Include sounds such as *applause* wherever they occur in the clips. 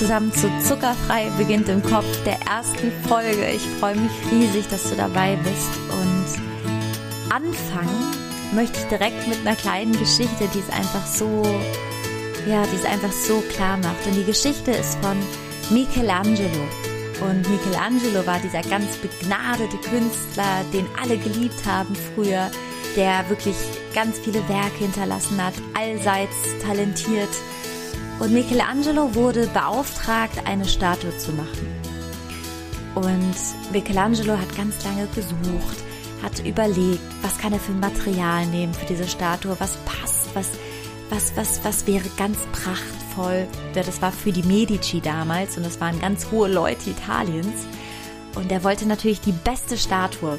zusammen zu Zuckerfrei beginnt im Kopf der ersten Folge. Ich freue mich riesig, dass du dabei bist und anfangen möchte ich direkt mit einer kleinen Geschichte, die es einfach so, ja, die es einfach so klar macht. Und die Geschichte ist von Michelangelo. Und Michelangelo war dieser ganz begnadete Künstler, den alle geliebt haben früher, der wirklich ganz viele Werke hinterlassen hat, allseits talentiert und Michelangelo wurde beauftragt, eine Statue zu machen. Und Michelangelo hat ganz lange gesucht, hat überlegt, was kann er für ein Material nehmen für diese Statue, was passt, was, was, was, was wäre ganz prachtvoll. Das war für die Medici damals und das waren ganz hohe Leute Italiens. Und er wollte natürlich die beste Statue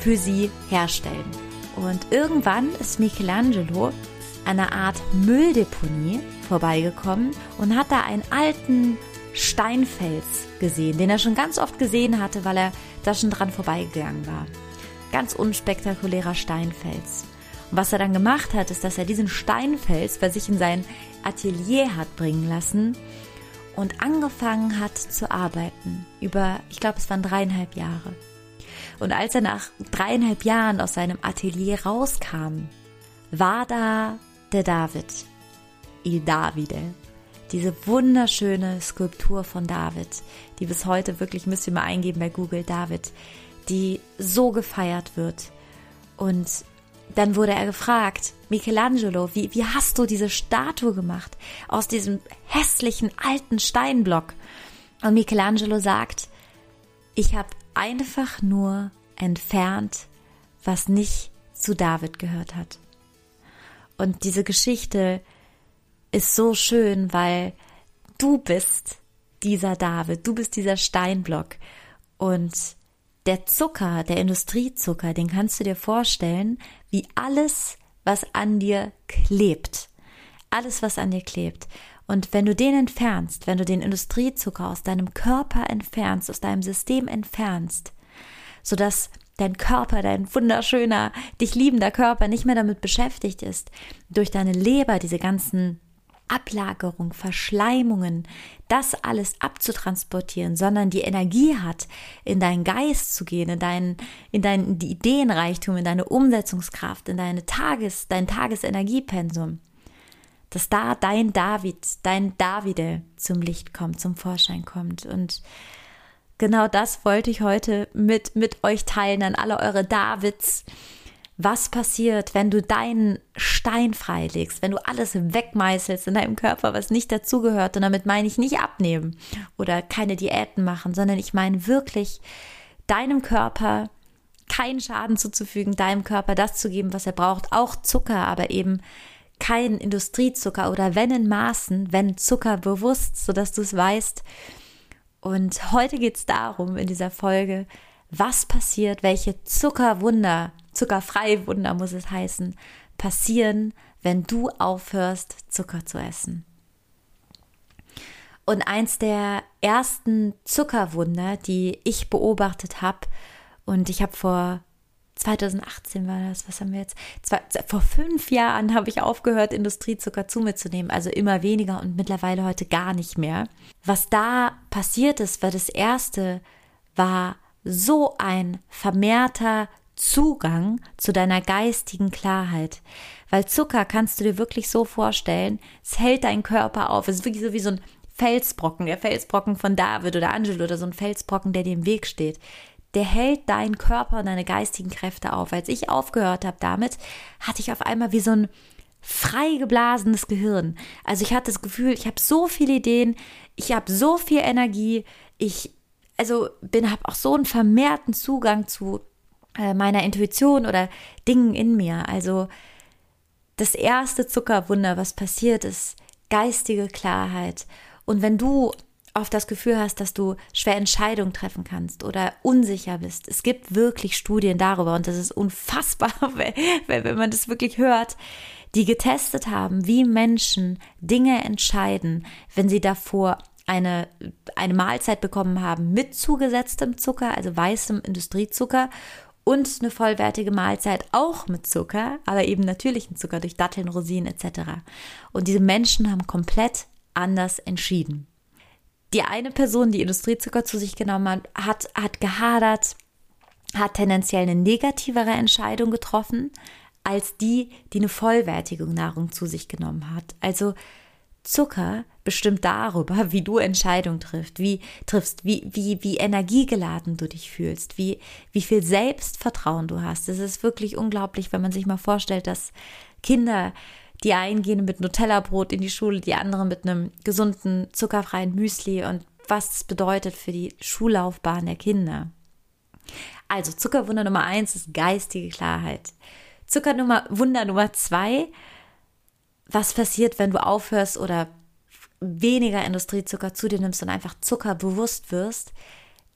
für sie herstellen. Und irgendwann ist Michelangelo einer Art Mülldeponie vorbeigekommen und hat da einen alten Steinfels gesehen, den er schon ganz oft gesehen hatte, weil er da schon dran vorbeigegangen war. Ganz unspektakulärer Steinfels. Und was er dann gemacht hat, ist, dass er diesen Steinfels bei sich in sein Atelier hat bringen lassen und angefangen hat zu arbeiten. Über, ich glaube, es waren dreieinhalb Jahre. Und als er nach dreieinhalb Jahren aus seinem Atelier rauskam, war da der David, Il Davide. Diese wunderschöne Skulptur von David, die bis heute wirklich, müsst ihr mal eingeben bei Google, David, die so gefeiert wird. Und dann wurde er gefragt, Michelangelo, wie, wie hast du diese Statue gemacht aus diesem hässlichen alten Steinblock? Und Michelangelo sagt, ich habe einfach nur entfernt, was nicht zu David gehört hat. Und diese Geschichte ist so schön, weil du bist dieser David, du bist dieser Steinblock. Und der Zucker, der Industriezucker, den kannst du dir vorstellen, wie alles, was an dir klebt. Alles, was an dir klebt. Und wenn du den entfernst, wenn du den Industriezucker aus deinem Körper entfernst, aus deinem System entfernst, sodass dein Körper, dein wunderschöner, dich liebender Körper nicht mehr damit beschäftigt ist, durch deine Leber diese ganzen Ablagerung, Verschleimungen, das alles abzutransportieren, sondern die Energie hat, in deinen Geist zu gehen, in deinen, in deinen Ideenreichtum, in deine Umsetzungskraft, in deine Tages, dein Tagesenergiepensum, dass da dein David, dein Davide zum Licht kommt, zum Vorschein kommt und genau das wollte ich heute mit, mit euch teilen an alle eure Davids. Was passiert, wenn du deinen Stein freilegst, wenn du alles wegmeißelst in deinem Körper, was nicht dazugehört? Und damit meine ich nicht abnehmen oder keine Diäten machen, sondern ich meine wirklich deinem Körper keinen Schaden zuzufügen, deinem Körper das zu geben, was er braucht, auch Zucker, aber eben kein Industriezucker oder wenn in Maßen, wenn Zucker bewusst, sodass du es weißt, und heute geht es darum in dieser Folge, was passiert, welche Zuckerwunder, zuckerfreie Wunder muss es heißen, passieren, wenn du aufhörst, Zucker zu essen. Und eins der ersten Zuckerwunder, die ich beobachtet habe, und ich habe vor 2018 war das, was haben wir jetzt? Zwei, vor fünf Jahren habe ich aufgehört, Industriezucker zu mir zu nehmen, also immer weniger und mittlerweile heute gar nicht mehr. Was da passiert ist, war das erste, war so ein vermehrter Zugang zu deiner geistigen Klarheit. Weil Zucker kannst du dir wirklich so vorstellen, es hält deinen Körper auf. Es ist wirklich so wie so ein Felsbrocken, der Felsbrocken von David oder Angelo oder so ein Felsbrocken, der dir im Weg steht der hält deinen Körper und deine geistigen Kräfte auf. Als ich aufgehört habe damit, hatte ich auf einmal wie so ein frei geblasenes Gehirn. Also ich hatte das Gefühl, ich habe so viele Ideen, ich habe so viel Energie, ich also bin habe auch so einen vermehrten Zugang zu äh, meiner Intuition oder Dingen in mir. Also das erste Zuckerwunder, was passiert ist, geistige Klarheit. Und wenn du oft das Gefühl hast, dass du schwer Entscheidungen treffen kannst oder unsicher bist. Es gibt wirklich Studien darüber und das ist unfassbar, *laughs* wenn man das wirklich hört, die getestet haben, wie Menschen Dinge entscheiden, wenn sie davor eine, eine Mahlzeit bekommen haben mit zugesetztem Zucker, also weißem Industriezucker und eine vollwertige Mahlzeit auch mit Zucker, aber eben natürlichen Zucker durch Datteln, Rosinen etc. Und diese Menschen haben komplett anders entschieden die eine Person, die Industriezucker zu sich genommen hat, hat, hat gehadert, hat tendenziell eine negativere Entscheidung getroffen als die, die eine vollwertige Nahrung zu sich genommen hat. Also Zucker bestimmt darüber, *laughs* wie du Entscheidungen triffst, wie triffst, wie, wie, wie energiegeladen du dich fühlst, wie, wie viel Selbstvertrauen du hast. Es ist wirklich unglaublich, wenn man sich mal vorstellt, dass Kinder, die einen gehen mit Nutella-Brot in die Schule, die anderen mit einem gesunden, zuckerfreien Müsli und was das bedeutet für die Schullaufbahn der Kinder. Also Zuckerwunder Nummer eins ist geistige Klarheit. Zuckerwunder Nummer zwei was passiert, wenn du aufhörst oder weniger Industriezucker zu dir nimmst und einfach Zucker bewusst wirst,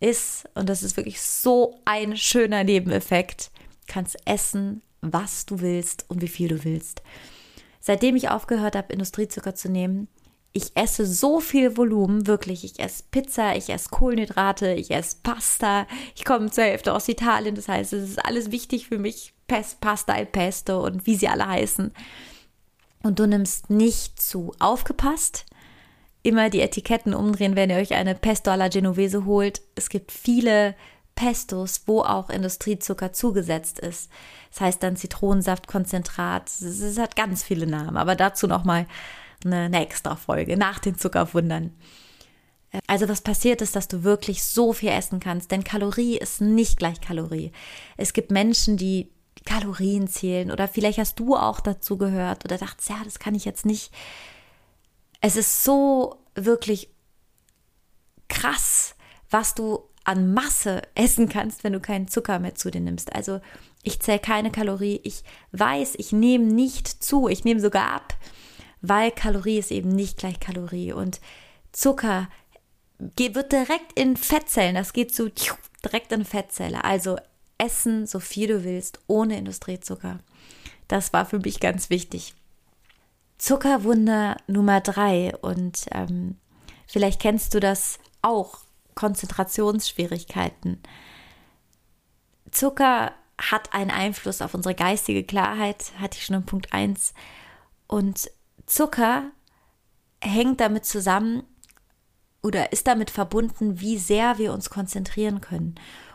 ist, und das ist wirklich so ein schöner Nebeneffekt, kannst essen, was du willst und wie viel du willst. Seitdem ich aufgehört habe, Industriezucker zu nehmen, ich esse so viel Volumen, wirklich. Ich esse Pizza, ich esse Kohlenhydrate, ich esse Pasta. Ich komme zur Hälfte aus Italien, das heißt, es ist alles wichtig für mich. Pasta al Pesto und wie sie alle heißen und du nimmst nicht zu. Aufgepasst! Immer die Etiketten umdrehen, wenn ihr euch eine Pesto alla Genovese holt. Es gibt viele Pestos, wo auch Industriezucker zugesetzt ist. Das heißt dann Zitronensaftkonzentrat. Es hat ganz viele Namen, aber dazu nochmal eine, eine extra Folge nach den Zuckerwundern. Also was passiert ist, dass du wirklich so viel essen kannst, denn Kalorie ist nicht gleich Kalorie. Es gibt Menschen, die Kalorien zählen oder vielleicht hast du auch dazu gehört oder dachtest, ja, das kann ich jetzt nicht. Es ist so wirklich krass, was du an Masse *laughs* essen kannst, wenn du keinen Zucker mehr zu dir nimmst. Also ich zähle keine Kalorie. Ich weiß, ich nehme nicht zu. Ich nehme sogar ab, weil Kalorie ist eben nicht gleich Kalorie. Und Zucker wird direkt in Fettzellen. Das geht so direkt in Fettzelle. Also essen, so viel du willst, ohne Industriezucker. Das war für mich ganz wichtig. Zuckerwunder Nummer drei und ähm, vielleicht kennst du das auch, Konzentrationsschwierigkeiten. Zucker hat einen Einfluss auf unsere geistige Klarheit, hatte ich schon in Punkt 1. Und Zucker hängt damit zusammen oder ist damit verbunden, wie sehr wir uns konzentrieren können.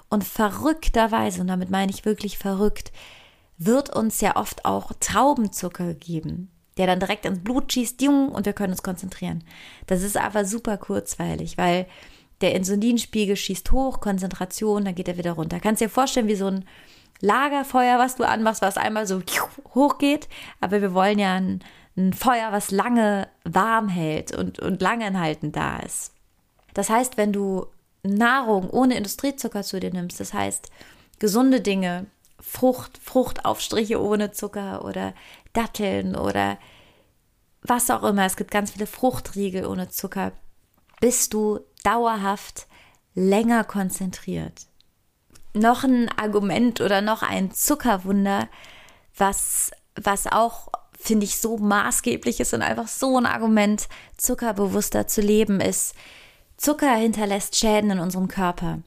Und verrückterweise, und damit meine ich wirklich verrückt, wird uns ja oft auch Traubenzucker gegeben, der dann direkt ins Blut schießt, jung, und wir können uns konzentrieren. Das ist aber super kurzweilig, weil der Insulinspiegel schießt hoch, Konzentration, dann geht er wieder runter. Kannst dir vorstellen, wie so ein Lagerfeuer, was du anmachst, was einmal so hoch geht, aber wir wollen ja ein, ein Feuer, was lange warm hält und, und lange enthalten da ist. Das heißt, wenn du Nahrung ohne Industriezucker zu dir nimmst, das heißt gesunde Dinge, Frucht, Fruchtaufstriche ohne Zucker oder Datteln oder was auch immer, es gibt ganz viele Fruchtriegel ohne Zucker, bist du dauerhaft länger konzentriert. Noch ein Argument oder noch ein Zuckerwunder, was, was auch, finde ich, so maßgeblich ist und einfach so ein Argument, zuckerbewusster zu leben, ist, Zucker hinterlässt Schäden in unserem Körper.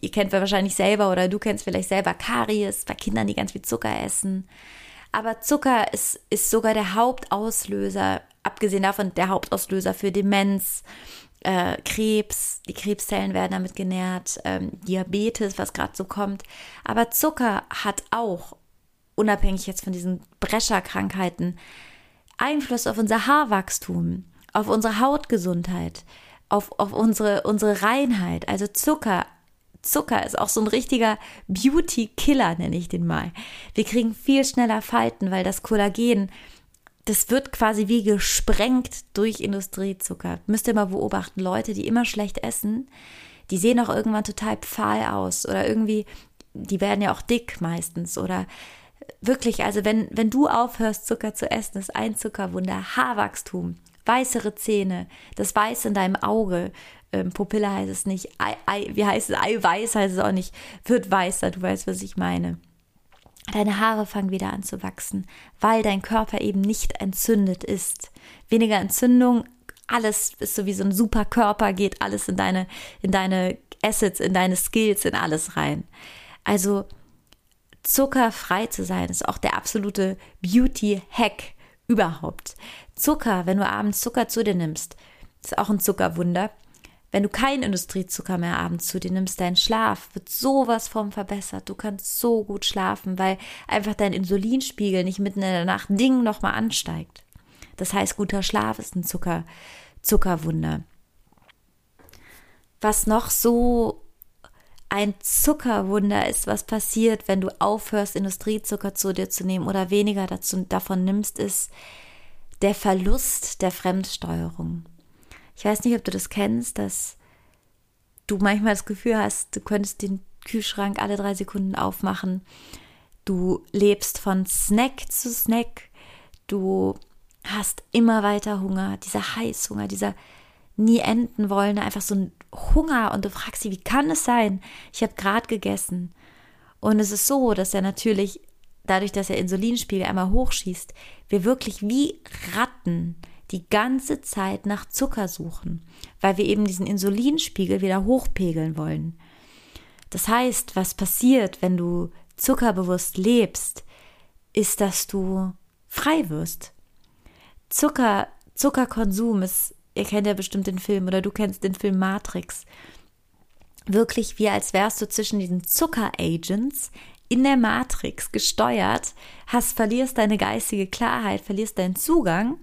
Ihr kennt wahrscheinlich selber oder du kennst vielleicht selber Karies bei Kindern, die ganz viel Zucker essen. Aber Zucker ist, ist sogar der Hauptauslöser, abgesehen davon der Hauptauslöser für Demenz, äh, Krebs, die Krebszellen werden damit genährt, ähm, Diabetes, was gerade so kommt. Aber Zucker hat auch, unabhängig jetzt von diesen Brescherkrankheiten, Einfluss auf unser Haarwachstum, auf unsere Hautgesundheit auf, auf unsere, unsere Reinheit. Also Zucker. Zucker ist auch so ein richtiger Beauty-Killer, nenne ich den mal. Wir kriegen viel schneller Falten, weil das Kollagen, das wird quasi wie gesprengt durch Industriezucker. Müsst ihr mal beobachten, Leute, die immer schlecht essen, die sehen auch irgendwann total pfahl aus oder irgendwie, die werden ja auch dick meistens oder wirklich, also wenn, wenn du aufhörst, Zucker zu essen, ist ein Zuckerwunder Haarwachstum, weißere Zähne, das Weiß in deinem Auge, ähm, Pupille heißt es nicht, Ei, Ei, wie heißt es, Eiweiß heißt es auch nicht, wird weißer, du weißt, was ich meine. Deine Haare fangen wieder an zu wachsen, weil dein Körper eben nicht entzündet ist. Weniger Entzündung, alles ist so wie so ein super Körper, geht alles in deine, in deine Assets, in deine Skills, in alles rein. Also zuckerfrei zu sein, ist auch der absolute Beauty-Hack überhaupt. Zucker, wenn du abends Zucker zu dir nimmst, ist auch ein Zuckerwunder, wenn du keinen Industriezucker mehr abends zu dir nimmst, dein Schlaf wird sowas vom verbessert. Du kannst so gut schlafen, weil einfach dein Insulinspiegel nicht mitten in der Nacht Ding nochmal ansteigt. Das heißt, guter Schlaf ist ein Zucker, Zuckerwunder. Was noch so ein Zuckerwunder ist, was passiert, wenn du aufhörst, Industriezucker zu dir zu nehmen oder weniger dazu, davon nimmst, ist der Verlust der Fremdsteuerung. Ich weiß nicht, ob du das kennst, dass du manchmal das Gefühl hast, du könntest den Kühlschrank alle drei Sekunden aufmachen. Du lebst von Snack zu Snack. Du hast immer weiter Hunger, dieser Heißhunger, dieser nie enden wollen, einfach so ein Hunger und du fragst sie, wie kann es sein? Ich habe gerade gegessen. Und es ist so, dass er natürlich, dadurch, dass der Insulinspiegel einmal hochschießt, wir wirklich wie Ratten die ganze Zeit nach Zucker suchen, weil wir eben diesen Insulinspiegel wieder hochpegeln wollen. Das heißt, was passiert, wenn du zuckerbewusst lebst, ist, dass du frei wirst. Zucker, Zuckerkonsum ist, ihr kennt ja bestimmt den Film oder du kennst den Film Matrix. Wirklich wie als wärst du zwischen diesen Zuckeragents in der Matrix gesteuert, hast, verlierst deine geistige Klarheit, verlierst deinen Zugang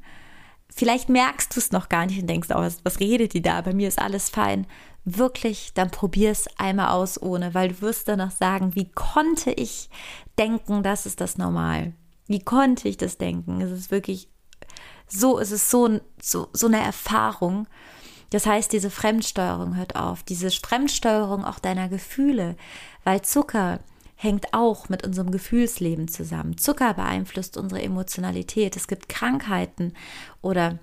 Vielleicht merkst du es noch gar nicht und denkst, oh, was, was redet die da? Bei mir ist alles fein. Wirklich, dann probier es einmal aus ohne, weil du wirst danach sagen, wie konnte ich denken, das ist das Normal? Wie konnte ich das denken? Es ist wirklich so, es ist so, so, so eine Erfahrung. Das heißt, diese Fremdsteuerung hört auf, diese Fremdsteuerung auch deiner Gefühle, weil Zucker hängt auch mit unserem Gefühlsleben zusammen. Zucker beeinflusst unsere Emotionalität. Es gibt Krankheiten oder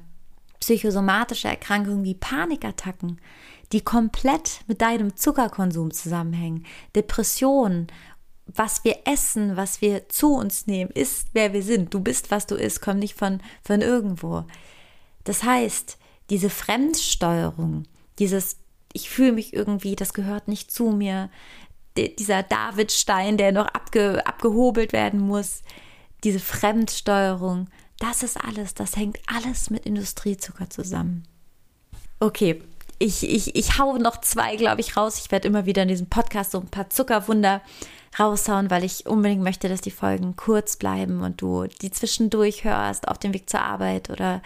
psychosomatische Erkrankungen wie Panikattacken, die komplett mit deinem Zuckerkonsum zusammenhängen. Depressionen, was wir essen, was wir zu uns nehmen, ist, wer wir sind. Du bist, was du isst, komm nicht von, von irgendwo. Das heißt, diese Fremdsteuerung, dieses ich fühle mich irgendwie, das gehört nicht zu mir, dieser Davidstein, der noch abge, abgehobelt werden muss, diese Fremdsteuerung, das ist alles, das hängt alles mit Industriezucker zusammen. Okay, ich, ich, ich hau noch zwei, glaube ich, raus. Ich werde immer wieder in diesem Podcast so ein paar Zuckerwunder raushauen, weil ich unbedingt möchte, dass die Folgen kurz bleiben und du die zwischendurch hörst auf dem Weg zur Arbeit oder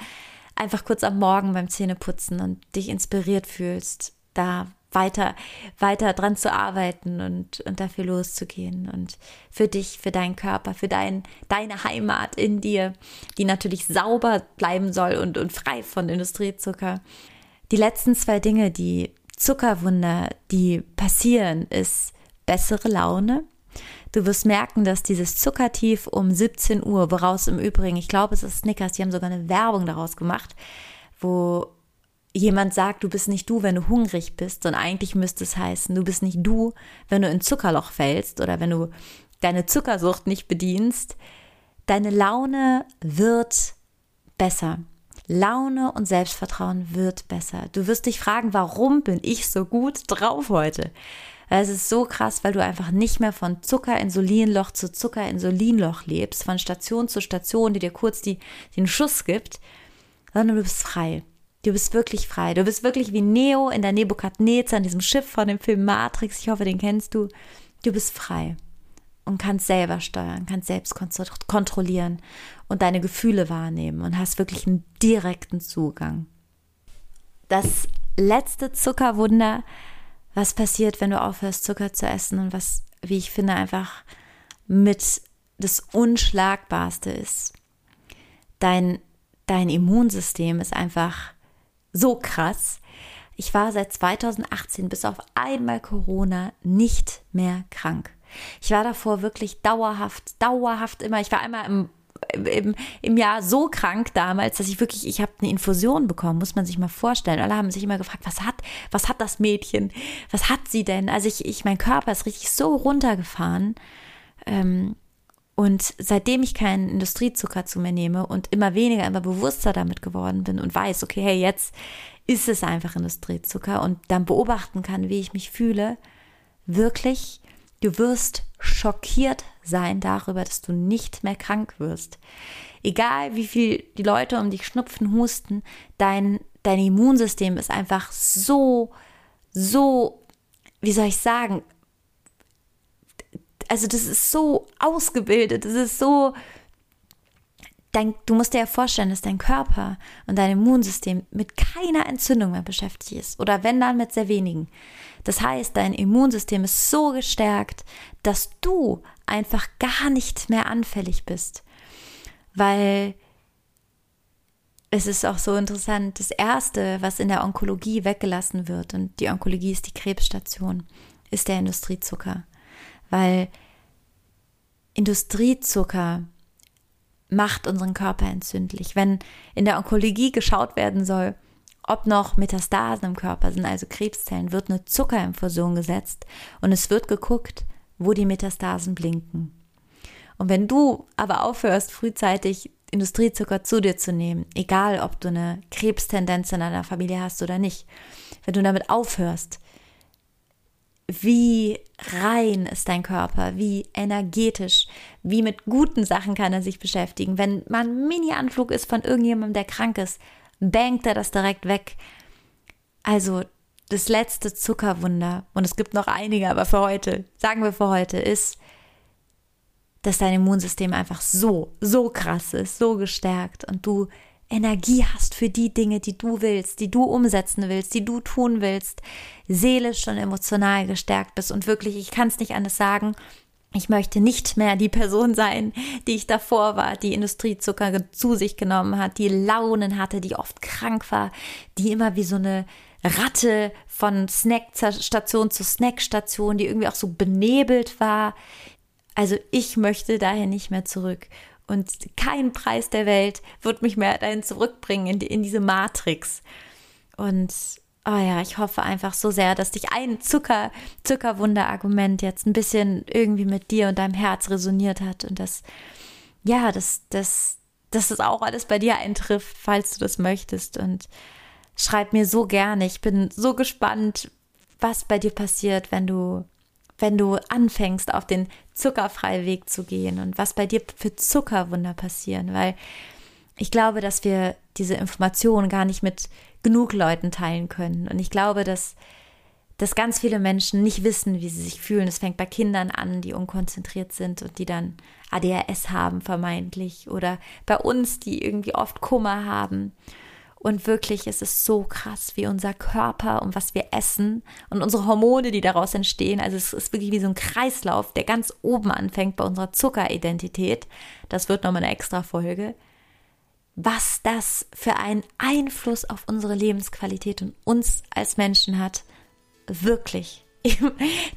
einfach kurz am Morgen beim Zähneputzen und dich inspiriert fühlst, da weiter, weiter dran zu arbeiten und, und dafür loszugehen und für dich, für deinen Körper, für dein, deine Heimat in dir, die natürlich sauber bleiben soll und, und frei von Industriezucker. Die letzten zwei Dinge, die Zuckerwunder, die passieren, ist bessere Laune. Du wirst merken, dass dieses Zuckertief um 17 Uhr, woraus im Übrigen, ich glaube, es ist Snickers, die haben sogar eine Werbung daraus gemacht, wo jemand sagt, du bist nicht du, wenn du hungrig bist, sondern eigentlich müsste es heißen, du bist nicht du, wenn du in Zuckerloch fällst oder wenn du deine Zuckersucht nicht bedienst, deine Laune wird besser. Laune und Selbstvertrauen wird besser. Du wirst dich fragen, warum bin ich so gut drauf heute? Es ist so krass, weil du einfach nicht mehr von Zucker-Insulinloch zu Zucker-Insulinloch lebst, von Station zu Station, die dir kurz die, den Schuss gibt, sondern du bist frei. Du bist wirklich frei. Du bist wirklich wie Neo in der Nebukadnezar, in diesem Schiff von dem Film Matrix. Ich hoffe, den kennst du. Du bist frei und kannst selber steuern, kannst selbst kontrollieren und deine Gefühle wahrnehmen und hast wirklich einen direkten Zugang. Das letzte Zuckerwunder, was passiert, wenn du aufhörst, Zucker zu essen und was, wie ich finde, einfach mit das Unschlagbarste ist. Dein, dein Immunsystem ist einfach so krass. Ich war seit 2018 bis auf einmal Corona nicht mehr krank. Ich war davor wirklich dauerhaft, dauerhaft immer. Ich war einmal im, im, im Jahr so krank damals, dass ich wirklich, ich habe eine Infusion bekommen, muss man sich mal vorstellen. Alle haben sich immer gefragt, was hat, was hat das Mädchen? Was hat sie denn? Also ich, ich mein Körper ist richtig so runtergefahren. Ähm, und seitdem ich keinen Industriezucker zu mir nehme und immer weniger, immer bewusster damit geworden bin und weiß, okay, hey, jetzt ist es einfach Industriezucker und dann beobachten kann, wie ich mich fühle, wirklich, du wirst schockiert sein darüber, dass du nicht mehr krank wirst. Egal wie viel die Leute um dich schnupfen, husten, dein, dein Immunsystem ist einfach so so, wie soll ich sagen, also das ist so ausgebildet, das ist so, dein, du musst dir ja vorstellen, dass dein Körper und dein Immunsystem mit keiner Entzündung mehr beschäftigt ist oder wenn dann mit sehr wenigen. Das heißt, dein Immunsystem ist so gestärkt, dass du einfach gar nicht mehr anfällig bist, weil es ist auch so interessant, das Erste, was in der Onkologie weggelassen wird, und die Onkologie ist die Krebsstation, ist der Industriezucker weil Industriezucker macht unseren Körper entzündlich. Wenn in der Onkologie geschaut werden soll, ob noch Metastasen im Körper sind, also Krebszellen, wird eine Zuckerinfusion gesetzt und es wird geguckt, wo die Metastasen blinken. Und wenn du aber aufhörst, frühzeitig Industriezucker zu dir zu nehmen, egal ob du eine Krebstendenz in deiner Familie hast oder nicht, wenn du damit aufhörst, wie rein ist dein Körper, wie energetisch, wie mit guten Sachen kann er sich beschäftigen. Wenn man Mini-Anflug ist von irgendjemandem, der krank ist, bangt er das direkt weg. Also das letzte Zuckerwunder, und es gibt noch einige, aber für heute, sagen wir für heute, ist, dass dein Immunsystem einfach so, so krass ist, so gestärkt und du Energie hast für die Dinge, die du willst, die du umsetzen willst, die du tun willst, seelisch und emotional gestärkt bist und wirklich, ich kann es nicht anders sagen, ich möchte nicht mehr die Person sein, die ich davor war, die Industriezucker zu sich genommen hat, die Launen hatte, die oft krank war, die immer wie so eine Ratte von Snackstation zu Snackstation, die irgendwie auch so benebelt war. Also ich möchte daher nicht mehr zurück. Und kein Preis der Welt wird mich mehr dahin zurückbringen, in, die, in diese Matrix. Und oh ja, ich hoffe einfach so sehr, dass dich ein Zucker, Zuckerwunder-Argument jetzt ein bisschen irgendwie mit dir und deinem Herz resoniert hat und dass, ja, dass, dass, dass das auch alles bei dir eintrifft, falls du das möchtest. Und schreib mir so gerne. Ich bin so gespannt, was bei dir passiert, wenn du wenn du anfängst, auf den zuckerfreien Weg zu gehen und was bei dir für Zuckerwunder passieren, weil ich glaube, dass wir diese Informationen gar nicht mit genug Leuten teilen können. Und ich glaube, dass, dass ganz viele Menschen nicht wissen, wie sie sich fühlen. Es fängt bei Kindern an, die unkonzentriert sind und die dann ADHS haben, vermeintlich. Oder bei uns, die irgendwie oft Kummer haben. Und wirklich ist es so krass, wie unser Körper und was wir essen und unsere Hormone, die daraus entstehen. Also es ist wirklich wie so ein Kreislauf, der ganz oben anfängt bei unserer Zuckeridentität. Das wird nochmal eine extra Folge. Was das für einen Einfluss auf unsere Lebensqualität und uns als Menschen hat. Wirklich. *laughs*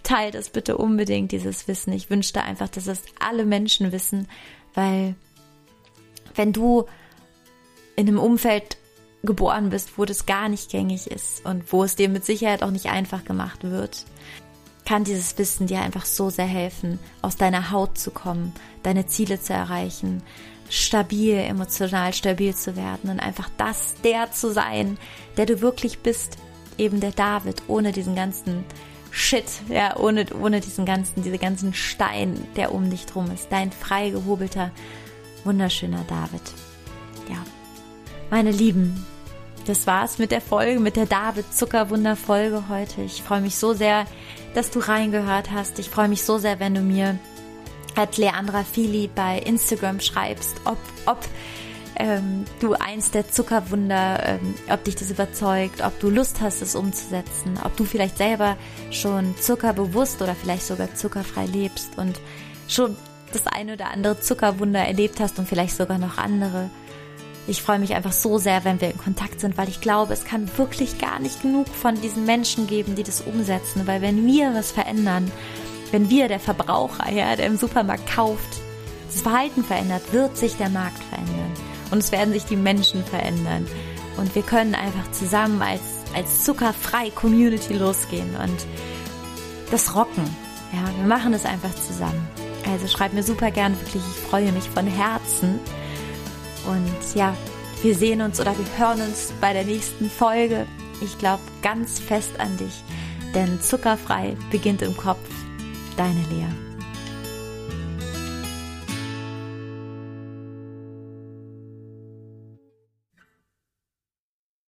Teilt es bitte unbedingt, dieses Wissen. Ich wünschte einfach, dass es alle Menschen wissen, weil wenn du in einem Umfeld geboren bist, wo das gar nicht gängig ist und wo es dir mit Sicherheit auch nicht einfach gemacht wird, kann dieses Wissen dir einfach so sehr helfen, aus deiner Haut zu kommen, deine Ziele zu erreichen, stabil, emotional stabil zu werden und einfach das, der zu sein, der du wirklich bist, eben der David, ohne diesen ganzen Shit, ja, ohne, ohne diesen ganzen, diese ganzen Stein, der um dich drum ist, dein frei gehobelter, wunderschöner David. Ja. Meine Lieben, das war's mit der Folge, mit der David Zuckerwunder Folge heute. Ich freue mich so sehr, dass du reingehört hast. Ich freue mich so sehr, wenn du mir at Leandra Fili bei Instagram schreibst, ob, ob ähm, du eins der Zuckerwunder, ähm, ob dich das überzeugt, ob du Lust hast, es umzusetzen, ob du vielleicht selber schon zuckerbewusst oder vielleicht sogar zuckerfrei lebst und schon das eine oder andere Zuckerwunder erlebt hast und vielleicht sogar noch andere. Ich freue mich einfach so sehr, wenn wir in Kontakt sind, weil ich glaube, es kann wirklich gar nicht genug von diesen Menschen geben, die das umsetzen. Weil wenn wir was verändern, wenn wir, der Verbraucher, ja, der im Supermarkt kauft, das Verhalten verändert, wird sich der Markt verändern. Und es werden sich die Menschen verändern. Und wir können einfach zusammen als, als zuckerfrei Community losgehen und das rocken. Ja, wir machen es einfach zusammen. Also schreib mir super gern, wirklich, ich freue mich von Herzen und ja, wir sehen uns oder wir hören uns bei der nächsten Folge. Ich glaube ganz fest an dich, denn zuckerfrei beginnt im Kopf. Deine Lea.